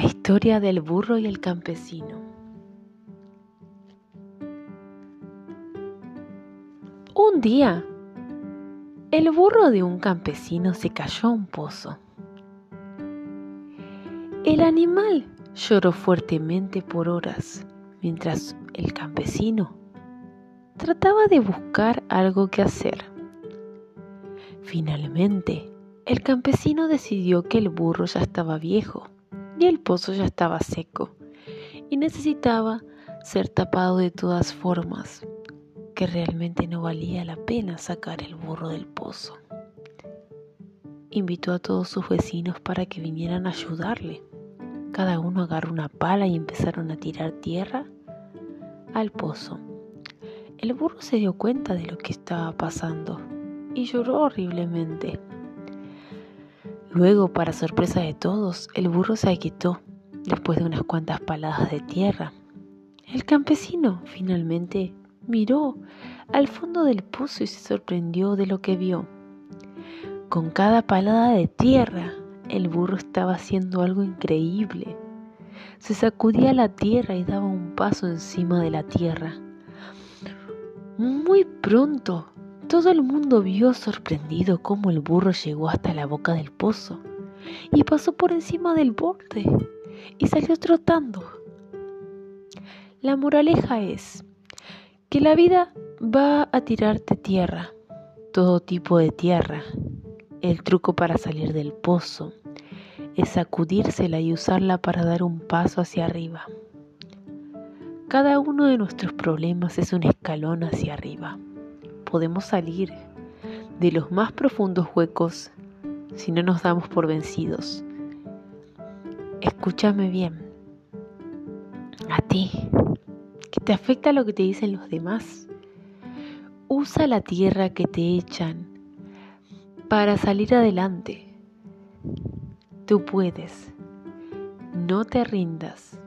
La historia del burro y el campesino. Un día, el burro de un campesino se cayó a un pozo. El animal lloró fuertemente por horas, mientras el campesino trataba de buscar algo que hacer. Finalmente, el campesino decidió que el burro ya estaba viejo y el pozo ya estaba seco y necesitaba ser tapado de todas formas, que realmente no valía la pena sacar el burro del pozo. Invitó a todos sus vecinos para que vinieran a ayudarle. Cada uno agarró una pala y empezaron a tirar tierra al pozo. El burro se dio cuenta de lo que estaba pasando y lloró horriblemente. Luego, para sorpresa de todos, el burro se quitó después de unas cuantas paladas de tierra. El campesino finalmente miró al fondo del pozo y se sorprendió de lo que vio. Con cada palada de tierra, el burro estaba haciendo algo increíble. Se sacudía la tierra y daba un paso encima de la tierra. Muy pronto todo el mundo vio sorprendido cómo el burro llegó hasta la boca del pozo y pasó por encima del borde y salió trotando. La moraleja es que la vida va a tirarte tierra, todo tipo de tierra. El truco para salir del pozo es sacudírsela y usarla para dar un paso hacia arriba. Cada uno de nuestros problemas es un escalón hacia arriba podemos salir de los más profundos huecos si no nos damos por vencidos. Escúchame bien. A ti, que te afecta lo que te dicen los demás. Usa la tierra que te echan para salir adelante. Tú puedes. No te rindas.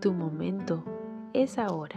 Tu momento es ahora.